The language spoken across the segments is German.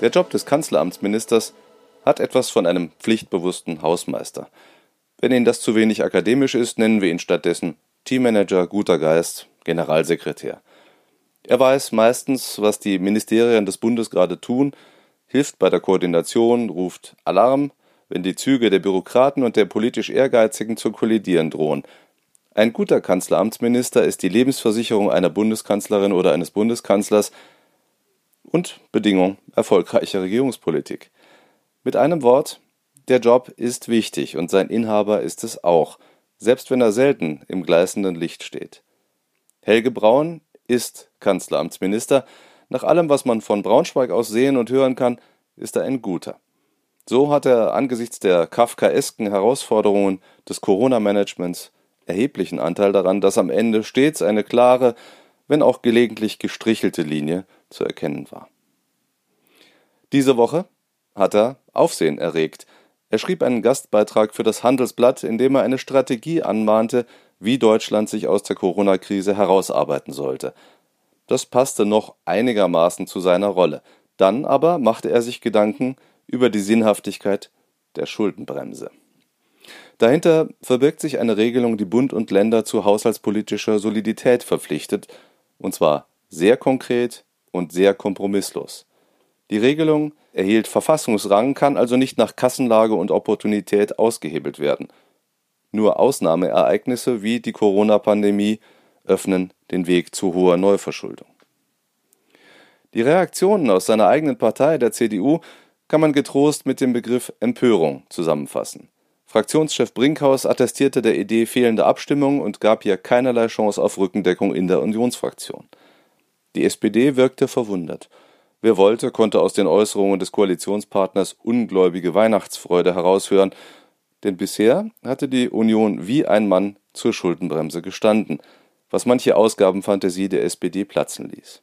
Der Job des Kanzleramtsministers hat etwas von einem pflichtbewussten Hausmeister. Wenn Ihnen das zu wenig akademisch ist, nennen wir ihn stattdessen Teammanager, guter Geist, Generalsekretär. Er weiß meistens, was die Ministerien des Bundes gerade tun, hilft bei der Koordination, ruft Alarm, wenn die Züge der Bürokraten und der politisch Ehrgeizigen zu kollidieren drohen. Ein guter Kanzleramtsminister ist die Lebensversicherung einer Bundeskanzlerin oder eines Bundeskanzlers und Bedingung erfolgreicher Regierungspolitik. Mit einem Wort, der Job ist wichtig und sein Inhaber ist es auch, selbst wenn er selten im gleißenden Licht steht. Helge Braun ist Kanzleramtsminister. Nach allem, was man von Braunschweig aus sehen und hören kann, ist er ein guter. So hat er angesichts der kafkaesken Herausforderungen des Corona-Managements erheblichen Anteil daran, dass am Ende stets eine klare, wenn auch gelegentlich gestrichelte Linie zu erkennen war. Diese Woche hat er Aufsehen erregt. Er schrieb einen Gastbeitrag für das Handelsblatt, in dem er eine Strategie anmahnte, wie Deutschland sich aus der Corona-Krise herausarbeiten sollte. Das passte noch einigermaßen zu seiner Rolle. Dann aber machte er sich Gedanken über die Sinnhaftigkeit der Schuldenbremse. Dahinter verbirgt sich eine Regelung, die Bund und Länder zu haushaltspolitischer Solidität verpflichtet, und zwar sehr konkret und sehr kompromisslos. Die Regelung erhielt Verfassungsrang, kann also nicht nach Kassenlage und Opportunität ausgehebelt werden. Nur Ausnahmeereignisse wie die Corona-Pandemie öffnen den Weg zu hoher Neuverschuldung. Die Reaktionen aus seiner eigenen Partei, der CDU, kann man getrost mit dem Begriff Empörung zusammenfassen. Fraktionschef Brinkhaus attestierte der Idee fehlende Abstimmung und gab ihr keinerlei Chance auf Rückendeckung in der Unionsfraktion. Die SPD wirkte verwundert. Wer wollte, konnte aus den Äußerungen des Koalitionspartners ungläubige Weihnachtsfreude heraushören, denn bisher hatte die Union wie ein Mann zur Schuldenbremse gestanden, was manche Ausgabenfantasie der SPD platzen ließ.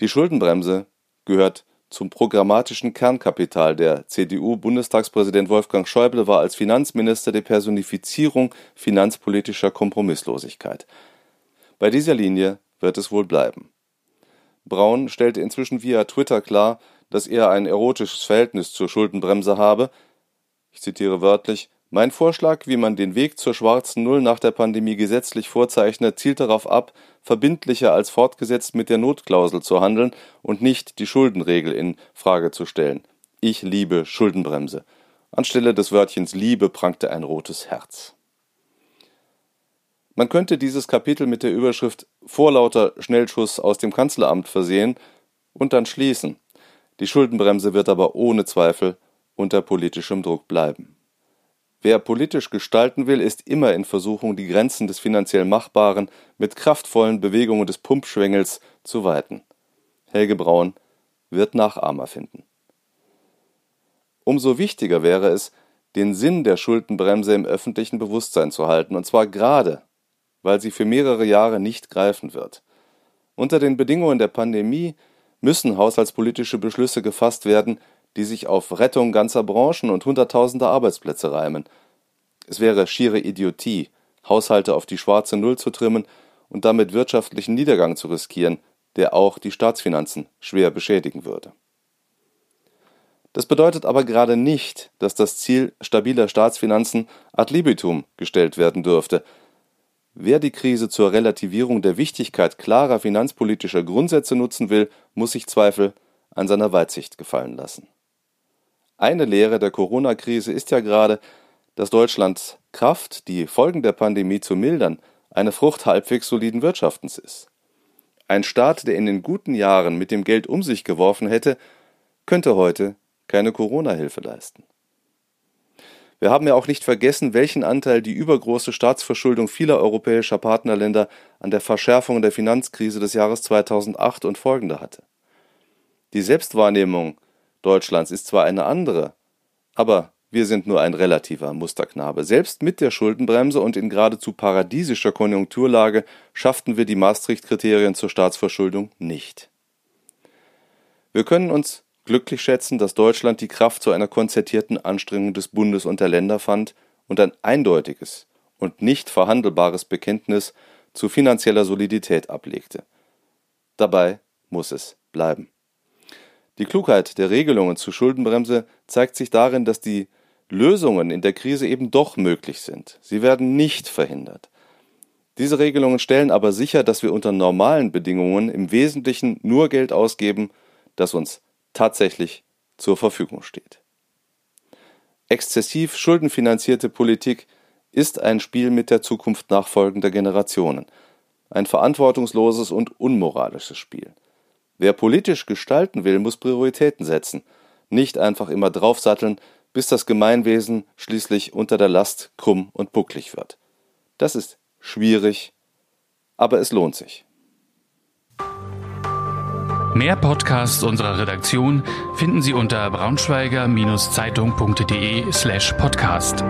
Die Schuldenbremse gehört zum programmatischen Kernkapital der CDU. Bundestagspräsident Wolfgang Schäuble war als Finanzminister die Personifizierung finanzpolitischer Kompromisslosigkeit. Bei dieser Linie wird es wohl bleiben. Braun stellte inzwischen via Twitter klar, dass er ein erotisches Verhältnis zur Schuldenbremse habe. Ich zitiere wörtlich: Mein Vorschlag, wie man den Weg zur schwarzen Null nach der Pandemie gesetzlich vorzeichnet, zielt darauf ab, verbindlicher als fortgesetzt mit der Notklausel zu handeln und nicht die Schuldenregel in Frage zu stellen. Ich liebe Schuldenbremse. Anstelle des Wörtchens Liebe prangte ein rotes Herz. Man könnte dieses Kapitel mit der Überschrift Vorlauter Schnellschuss aus dem Kanzleramt versehen und dann schließen. Die Schuldenbremse wird aber ohne Zweifel unter politischem Druck bleiben. Wer politisch gestalten will, ist immer in Versuchung, die Grenzen des finanziell Machbaren mit kraftvollen Bewegungen des Pumpschwengels zu weiten. Helge Braun wird Nachahmer finden. Umso wichtiger wäre es, den Sinn der Schuldenbremse im öffentlichen Bewusstsein zu halten, und zwar gerade weil sie für mehrere Jahre nicht greifen wird. Unter den Bedingungen der Pandemie müssen haushaltspolitische Beschlüsse gefasst werden, die sich auf Rettung ganzer Branchen und Hunderttausender Arbeitsplätze reimen. Es wäre schiere Idiotie, Haushalte auf die schwarze Null zu trimmen und damit wirtschaftlichen Niedergang zu riskieren, der auch die Staatsfinanzen schwer beschädigen würde. Das bedeutet aber gerade nicht, dass das Ziel stabiler Staatsfinanzen ad libitum gestellt werden dürfte, Wer die Krise zur Relativierung der Wichtigkeit klarer finanzpolitischer Grundsätze nutzen will, muss sich Zweifel an seiner Weitsicht gefallen lassen. Eine Lehre der Corona-Krise ist ja gerade, dass Deutschlands Kraft, die Folgen der Pandemie zu mildern, eine Frucht halbwegs soliden Wirtschaftens ist. Ein Staat, der in den guten Jahren mit dem Geld um sich geworfen hätte, könnte heute keine Corona-Hilfe leisten. Wir haben ja auch nicht vergessen, welchen Anteil die übergroße Staatsverschuldung vieler europäischer Partnerländer an der Verschärfung der Finanzkrise des Jahres 2008 und folgende hatte. Die Selbstwahrnehmung Deutschlands ist zwar eine andere, aber wir sind nur ein relativer Musterknabe. Selbst mit der Schuldenbremse und in geradezu paradiesischer Konjunkturlage schafften wir die Maastricht-Kriterien zur Staatsverschuldung nicht. Wir können uns glücklich schätzen, dass Deutschland die Kraft zu einer konzertierten Anstrengung des Bundes und der Länder fand und ein eindeutiges und nicht verhandelbares Bekenntnis zu finanzieller Solidität ablegte. Dabei muss es bleiben. Die Klugheit der Regelungen zur Schuldenbremse zeigt sich darin, dass die Lösungen in der Krise eben doch möglich sind. Sie werden nicht verhindert. Diese Regelungen stellen aber sicher, dass wir unter normalen Bedingungen im Wesentlichen nur Geld ausgeben, das uns tatsächlich zur Verfügung steht. Exzessiv schuldenfinanzierte Politik ist ein Spiel mit der Zukunft nachfolgender Generationen, ein verantwortungsloses und unmoralisches Spiel. Wer politisch gestalten will, muss Prioritäten setzen, nicht einfach immer draufsatteln, bis das Gemeinwesen schließlich unter der Last krumm und bucklig wird. Das ist schwierig, aber es lohnt sich. Mehr Podcasts unserer Redaktion finden Sie unter braunschweiger-zeitung.de slash podcast.